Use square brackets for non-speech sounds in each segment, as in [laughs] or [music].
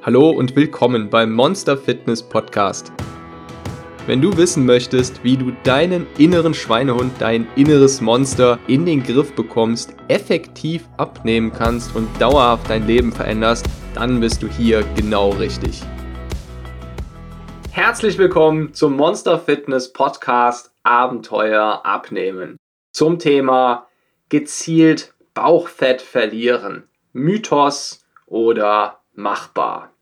Hallo und willkommen beim Monster Fitness Podcast. Wenn du wissen möchtest, wie du deinen inneren Schweinehund, dein inneres Monster in den Griff bekommst, effektiv abnehmen kannst und dauerhaft dein Leben veränderst, dann bist du hier genau richtig. Herzlich willkommen zum Monster Fitness Podcast Abenteuer abnehmen. Zum Thema gezielt Bauchfett verlieren. Mythos oder machbar.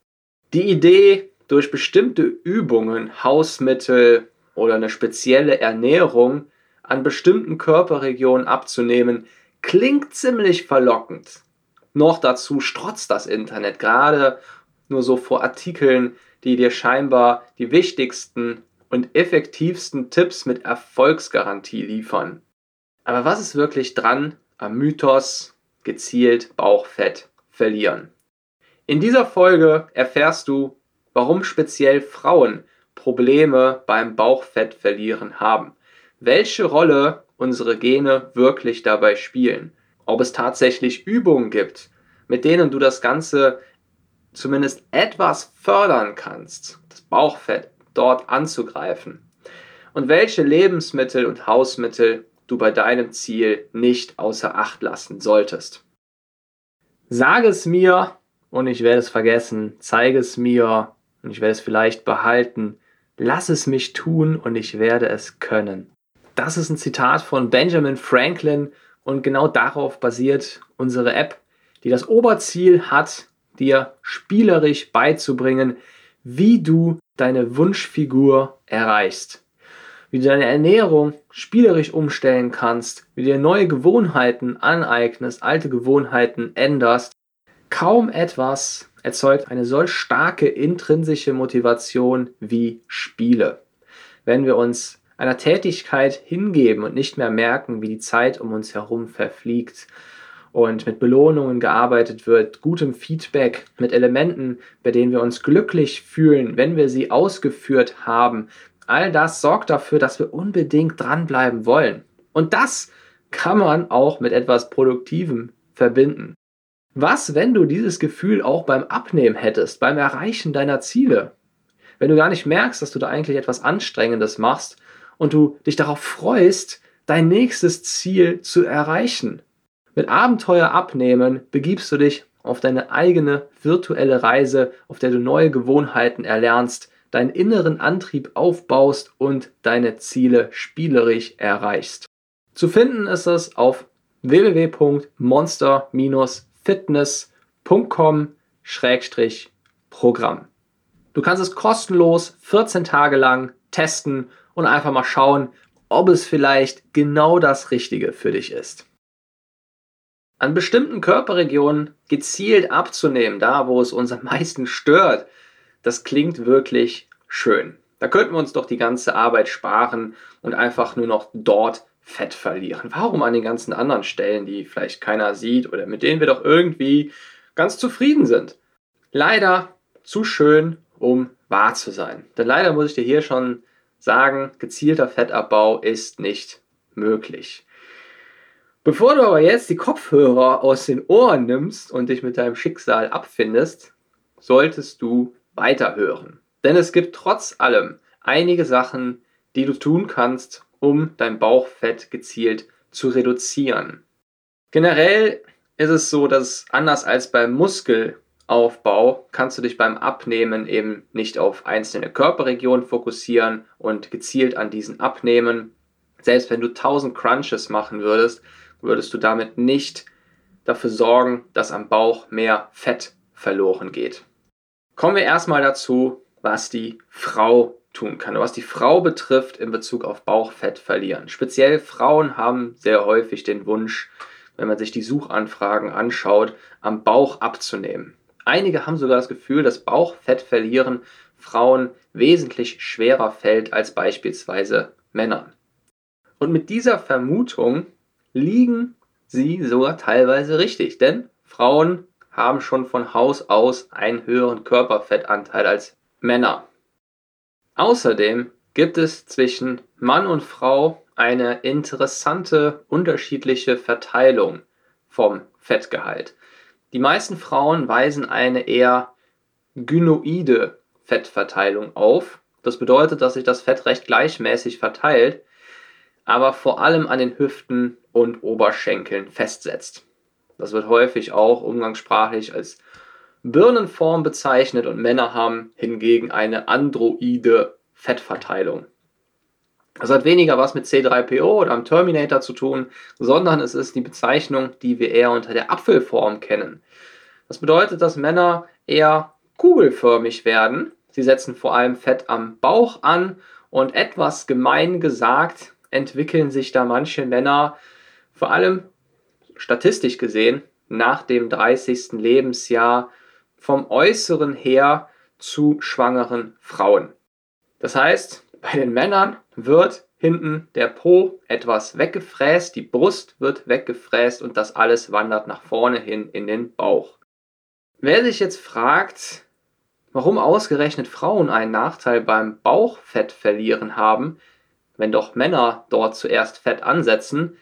Die Idee, durch bestimmte Übungen, Hausmittel oder eine spezielle Ernährung an bestimmten Körperregionen abzunehmen, klingt ziemlich verlockend. Noch dazu strotzt das Internet gerade nur so vor Artikeln, die dir scheinbar die wichtigsten und effektivsten Tipps mit Erfolgsgarantie liefern. Aber was ist wirklich dran am Mythos gezielt Bauchfett verlieren? In dieser Folge erfährst du, warum speziell Frauen Probleme beim Bauchfettverlieren haben, welche Rolle unsere Gene wirklich dabei spielen, ob es tatsächlich Übungen gibt, mit denen du das Ganze zumindest etwas fördern kannst, das Bauchfett dort anzugreifen. Und welche Lebensmittel und Hausmittel du bei deinem Ziel nicht außer Acht lassen solltest. Sage es mir und ich werde es vergessen. Zeige es mir und ich werde es vielleicht behalten. Lass es mich tun und ich werde es können. Das ist ein Zitat von Benjamin Franklin und genau darauf basiert unsere App, die das Oberziel hat, dir spielerisch beizubringen, wie du deine Wunschfigur erreichst. Wie du deine Ernährung spielerisch umstellen kannst, wie du dir neue Gewohnheiten aneignest, alte Gewohnheiten änderst Kaum etwas erzeugt eine solch starke intrinsische Motivation wie Spiele. Wenn wir uns einer Tätigkeit hingeben und nicht mehr merken, wie die Zeit um uns herum verfliegt und mit Belohnungen gearbeitet wird, gutem Feedback, mit Elementen, bei denen wir uns glücklich fühlen, wenn wir sie ausgeführt haben, all das sorgt dafür, dass wir unbedingt dranbleiben wollen. Und das kann man auch mit etwas Produktivem verbinden. Was, wenn du dieses Gefühl auch beim Abnehmen hättest, beim Erreichen deiner Ziele? Wenn du gar nicht merkst, dass du da eigentlich etwas Anstrengendes machst und du dich darauf freust, dein nächstes Ziel zu erreichen. Mit Abenteuer abnehmen begibst du dich auf deine eigene virtuelle Reise, auf der du neue Gewohnheiten erlernst, deinen inneren Antrieb aufbaust und deine Ziele spielerisch erreichst. Zu finden ist es auf www.monster- fitness.com-programm. Du kannst es kostenlos 14 Tage lang testen und einfach mal schauen, ob es vielleicht genau das Richtige für dich ist. An bestimmten Körperregionen gezielt abzunehmen, da wo es uns am meisten stört, das klingt wirklich schön. Da könnten wir uns doch die ganze Arbeit sparen und einfach nur noch dort Fett verlieren? Warum an den ganzen anderen Stellen, die vielleicht keiner sieht oder mit denen wir doch irgendwie ganz zufrieden sind? Leider zu schön, um wahr zu sein. Denn leider muss ich dir hier schon sagen, gezielter Fettabbau ist nicht möglich. Bevor du aber jetzt die Kopfhörer aus den Ohren nimmst und dich mit deinem Schicksal abfindest, solltest du weiterhören. Denn es gibt trotz allem einige Sachen, die du tun kannst, um dein Bauchfett gezielt zu reduzieren. Generell ist es so, dass anders als beim Muskelaufbau kannst du dich beim Abnehmen eben nicht auf einzelne Körperregionen fokussieren und gezielt an diesen abnehmen. Selbst wenn du 1000 Crunches machen würdest, würdest du damit nicht dafür sorgen, dass am Bauch mehr Fett verloren geht. Kommen wir erstmal dazu, was die Frau tun kann. Was die Frau betrifft in Bezug auf Bauchfett verlieren. Speziell Frauen haben sehr häufig den Wunsch, wenn man sich die Suchanfragen anschaut, am Bauch abzunehmen. Einige haben sogar das Gefühl, dass Bauchfett verlieren Frauen wesentlich schwerer fällt als beispielsweise Männern. Und mit dieser Vermutung liegen sie sogar teilweise richtig, denn Frauen haben schon von Haus aus einen höheren Körperfettanteil als Männer. Außerdem gibt es zwischen Mann und Frau eine interessante unterschiedliche Verteilung vom Fettgehalt. Die meisten Frauen weisen eine eher gynoide Fettverteilung auf. Das bedeutet, dass sich das Fett recht gleichmäßig verteilt, aber vor allem an den Hüften und Oberschenkeln festsetzt. Das wird häufig auch umgangssprachlich als Birnenform bezeichnet und Männer haben hingegen eine androide Fettverteilung. Das hat weniger was mit C3PO oder am Terminator zu tun, sondern es ist die Bezeichnung, die wir eher unter der Apfelform kennen. Das bedeutet, dass Männer eher kugelförmig werden. Sie setzen vor allem Fett am Bauch an und etwas gemein gesagt entwickeln sich da manche Männer, vor allem statistisch gesehen, nach dem 30. Lebensjahr vom Äußeren her zu schwangeren Frauen. Das heißt, bei den Männern wird hinten der Po etwas weggefräst, die Brust wird weggefräst und das alles wandert nach vorne hin in den Bauch. Wer sich jetzt fragt, warum ausgerechnet Frauen einen Nachteil beim Bauchfett verlieren haben, wenn doch Männer dort zuerst Fett ansetzen,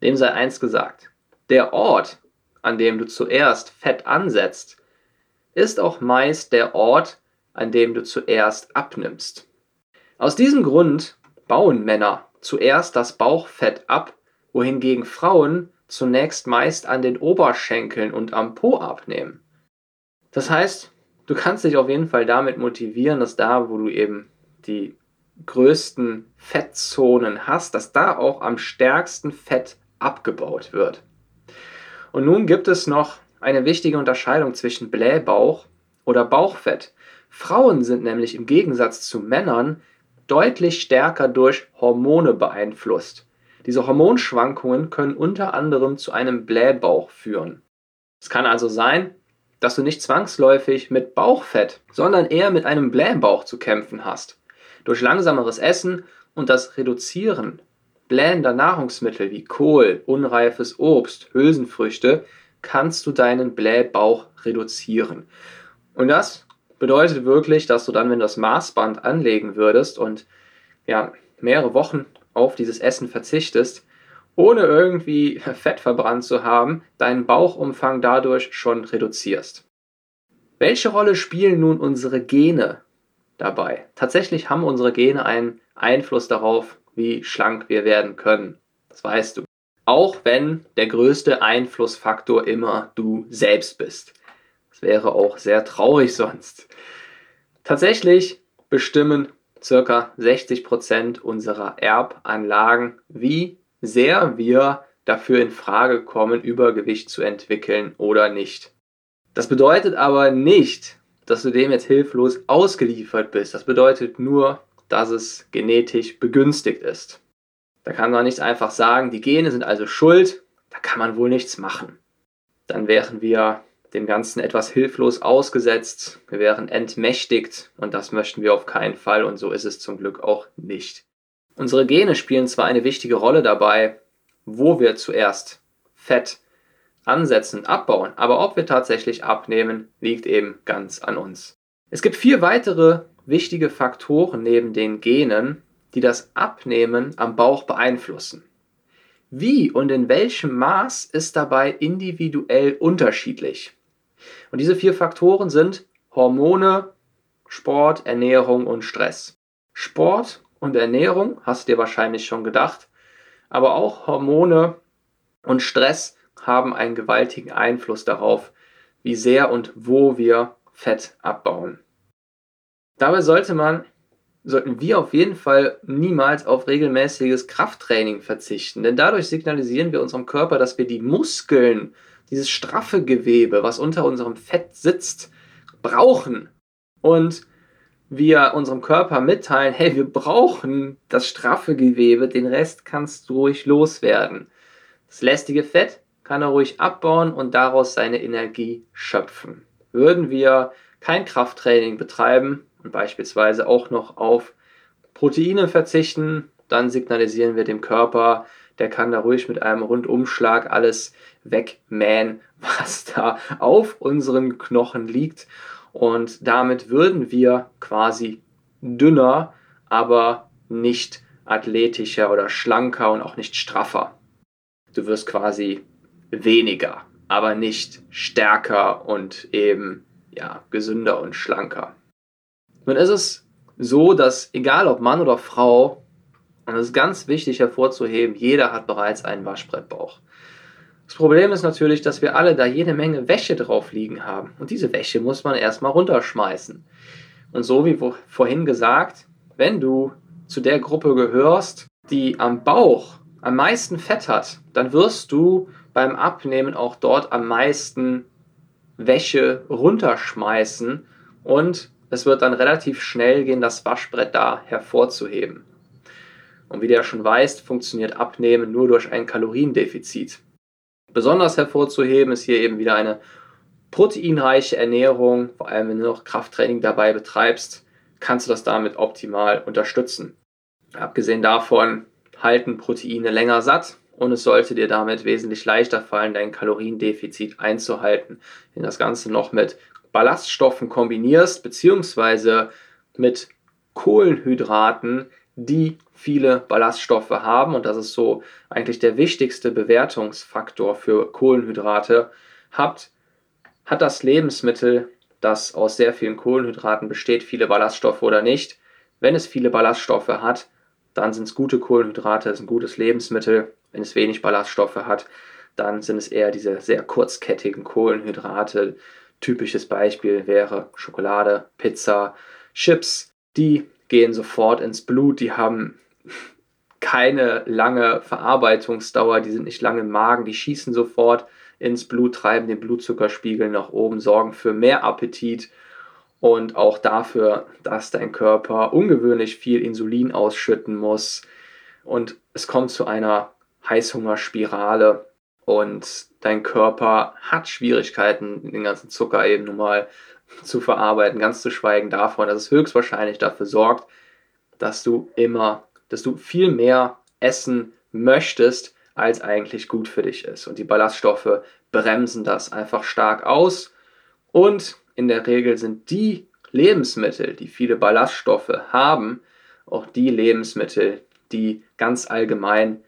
dem sei eins gesagt. Der Ort, an dem du zuerst Fett ansetzt, ist auch meist der Ort, an dem du zuerst abnimmst. Aus diesem Grund bauen Männer zuerst das Bauchfett ab, wohingegen Frauen zunächst meist an den Oberschenkeln und am Po abnehmen. Das heißt, du kannst dich auf jeden Fall damit motivieren, dass da, wo du eben die größten Fettzonen hast, dass da auch am stärksten Fett abgebaut wird. Und nun gibt es noch eine wichtige Unterscheidung zwischen Blähbauch oder Bauchfett. Frauen sind nämlich im Gegensatz zu Männern deutlich stärker durch Hormone beeinflusst. Diese Hormonschwankungen können unter anderem zu einem Blähbauch führen. Es kann also sein, dass du nicht zwangsläufig mit Bauchfett, sondern eher mit einem Blähbauch zu kämpfen hast. Durch langsameres Essen und das Reduzieren blähender Nahrungsmittel wie Kohl, unreifes Obst, Hülsenfrüchte kannst du deinen Blähbauch reduzieren. Und das bedeutet wirklich, dass du dann, wenn du das Maßband anlegen würdest und ja, mehrere Wochen auf dieses Essen verzichtest, ohne irgendwie [laughs] Fett verbrannt zu haben, deinen Bauchumfang dadurch schon reduzierst. Welche Rolle spielen nun unsere Gene dabei? Tatsächlich haben unsere Gene einen Einfluss darauf, wie schlank wir werden können. Das weißt du. Auch wenn der größte Einflussfaktor immer du selbst bist. Das wäre auch sehr traurig sonst. Tatsächlich bestimmen ca. 60% unserer Erbanlagen, wie sehr wir dafür in Frage kommen, Übergewicht zu entwickeln oder nicht. Das bedeutet aber nicht, dass du dem jetzt hilflos ausgeliefert bist. Das bedeutet nur, dass es genetisch begünstigt ist. Da kann man nicht einfach sagen, die Gene sind also schuld, da kann man wohl nichts machen. Dann wären wir dem Ganzen etwas hilflos ausgesetzt, wir wären entmächtigt. Und das möchten wir auf keinen Fall. Und so ist es zum Glück auch nicht. Unsere Gene spielen zwar eine wichtige Rolle dabei, wo wir zuerst Fett ansetzen und abbauen, aber ob wir tatsächlich abnehmen, liegt eben ganz an uns. Es gibt vier weitere wichtige Faktoren neben den Genen, die das Abnehmen am Bauch beeinflussen. Wie und in welchem Maß ist dabei individuell unterschiedlich. Und diese vier Faktoren sind Hormone, Sport, Ernährung und Stress. Sport und Ernährung hast du dir wahrscheinlich schon gedacht, aber auch Hormone und Stress haben einen gewaltigen Einfluss darauf, wie sehr und wo wir Fett abbauen. Dabei sollte man, sollten wir auf jeden Fall niemals auf regelmäßiges Krafttraining verzichten, denn dadurch signalisieren wir unserem Körper, dass wir die Muskeln, dieses straffe Gewebe, was unter unserem Fett sitzt, brauchen. Und wir unserem Körper mitteilen, hey, wir brauchen das straffe Gewebe, den Rest kannst du ruhig loswerden. Das lästige Fett kann er ruhig abbauen und daraus seine Energie schöpfen. Würden wir kein Krafttraining betreiben beispielsweise auch noch auf Proteine verzichten, dann signalisieren wir dem Körper, der kann da ruhig mit einem Rundumschlag alles wegmähen, [laughs] was da auf unseren Knochen liegt. Und damit würden wir quasi dünner, aber nicht athletischer oder schlanker und auch nicht straffer. Du wirst quasi weniger, aber nicht stärker und eben ja, gesünder und schlanker. Nun ist es so, dass egal ob Mann oder Frau, und es ist ganz wichtig hervorzuheben, jeder hat bereits einen Waschbrettbauch. Das Problem ist natürlich, dass wir alle da jede Menge Wäsche drauf liegen haben. Und diese Wäsche muss man erstmal runterschmeißen. Und so wie vorhin gesagt, wenn du zu der Gruppe gehörst, die am Bauch am meisten Fett hat, dann wirst du beim Abnehmen auch dort am meisten Wäsche runterschmeißen und es wird dann relativ schnell gehen, das Waschbrett da hervorzuheben. Und wie du ja schon weißt, funktioniert Abnehmen nur durch ein Kaloriendefizit. Besonders hervorzuheben ist hier eben wieder eine proteinreiche Ernährung, vor allem wenn du noch Krafttraining dabei betreibst, kannst du das damit optimal unterstützen. Abgesehen davon halten Proteine länger satt und es sollte dir damit wesentlich leichter fallen, dein Kaloriendefizit einzuhalten. Wenn das Ganze noch mit Ballaststoffen kombinierst, beziehungsweise mit Kohlenhydraten, die viele Ballaststoffe haben, und das ist so eigentlich der wichtigste Bewertungsfaktor für Kohlenhydrate, habt, hat das Lebensmittel, das aus sehr vielen Kohlenhydraten besteht, viele Ballaststoffe oder nicht. Wenn es viele Ballaststoffe hat, dann sind es gute Kohlenhydrate, ist ein gutes Lebensmittel. Wenn es wenig Ballaststoffe hat, dann sind es eher diese sehr kurzkettigen Kohlenhydrate. Typisches Beispiel wäre Schokolade, Pizza, Chips. Die gehen sofort ins Blut, die haben keine lange Verarbeitungsdauer, die sind nicht lange im Magen, die schießen sofort ins Blut, treiben den Blutzuckerspiegel nach oben, sorgen für mehr Appetit und auch dafür, dass dein Körper ungewöhnlich viel Insulin ausschütten muss und es kommt zu einer Heißhungerspirale und dein Körper hat Schwierigkeiten, den ganzen Zucker eben nun mal zu verarbeiten, ganz zu schweigen davon, dass es höchstwahrscheinlich dafür sorgt, dass du immer, dass du viel mehr essen möchtest, als eigentlich gut für dich ist. Und die Ballaststoffe bremsen das einfach stark aus. Und in der Regel sind die Lebensmittel, die viele Ballaststoffe haben, auch die Lebensmittel, die ganz allgemein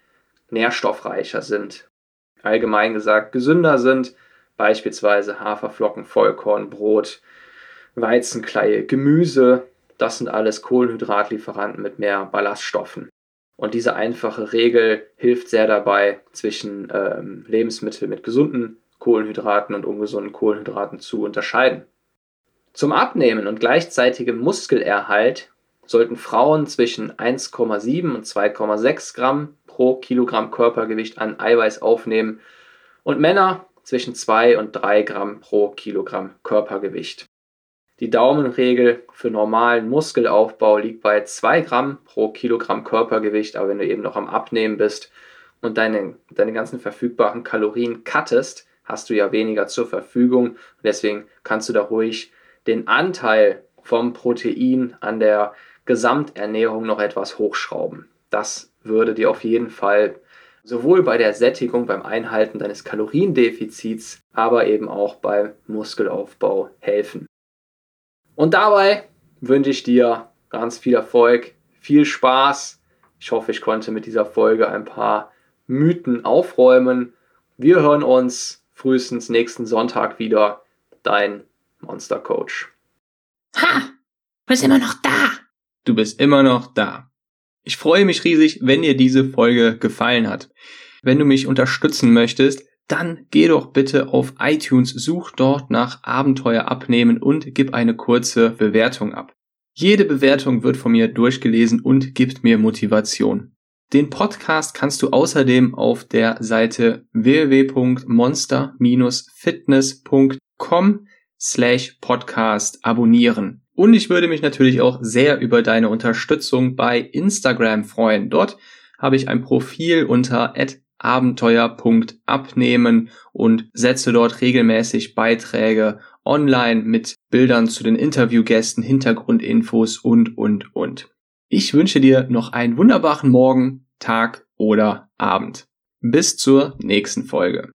nährstoffreicher sind. Allgemein gesagt gesünder sind, beispielsweise Haferflocken, Vollkorn, Brot, Weizenkleie, Gemüse. Das sind alles Kohlenhydratlieferanten mit mehr Ballaststoffen. Und diese einfache Regel hilft sehr dabei, zwischen ähm, Lebensmitteln mit gesunden Kohlenhydraten und ungesunden Kohlenhydraten zu unterscheiden. Zum Abnehmen und gleichzeitigem Muskelerhalt sollten Frauen zwischen 1,7 und 2,6 Gramm pro Kilogramm Körpergewicht an Eiweiß aufnehmen und Männer zwischen 2 und 3 Gramm pro Kilogramm Körpergewicht. Die Daumenregel für normalen Muskelaufbau liegt bei 2 Gramm pro Kilogramm Körpergewicht, aber wenn du eben noch am Abnehmen bist und deine, deine ganzen verfügbaren Kalorien cuttest, hast du ja weniger zur Verfügung. Deswegen kannst du da ruhig den Anteil vom Protein an der Gesamternährung noch etwas hochschrauben. Das würde dir auf jeden Fall sowohl bei der Sättigung, beim Einhalten deines Kaloriendefizits, aber eben auch beim Muskelaufbau helfen. Und dabei wünsche ich dir ganz viel Erfolg, viel Spaß. Ich hoffe, ich konnte mit dieser Folge ein paar Mythen aufräumen. Wir hören uns frühestens nächsten Sonntag wieder. Dein Monster Coach. Ha! Du bist immer noch da. Du bist immer noch da. Ich freue mich riesig, wenn dir diese Folge gefallen hat. Wenn du mich unterstützen möchtest, dann geh doch bitte auf iTunes, such dort nach Abenteuer abnehmen und gib eine kurze Bewertung ab. Jede Bewertung wird von mir durchgelesen und gibt mir Motivation. Den Podcast kannst du außerdem auf der Seite www.monster-fitness.com slash podcast abonnieren. Und ich würde mich natürlich auch sehr über deine Unterstützung bei Instagram freuen. Dort habe ich ein Profil unter abenteuer.abnehmen und setze dort regelmäßig Beiträge online mit Bildern zu den Interviewgästen, Hintergrundinfos und, und, und. Ich wünsche dir noch einen wunderbaren Morgen, Tag oder Abend. Bis zur nächsten Folge.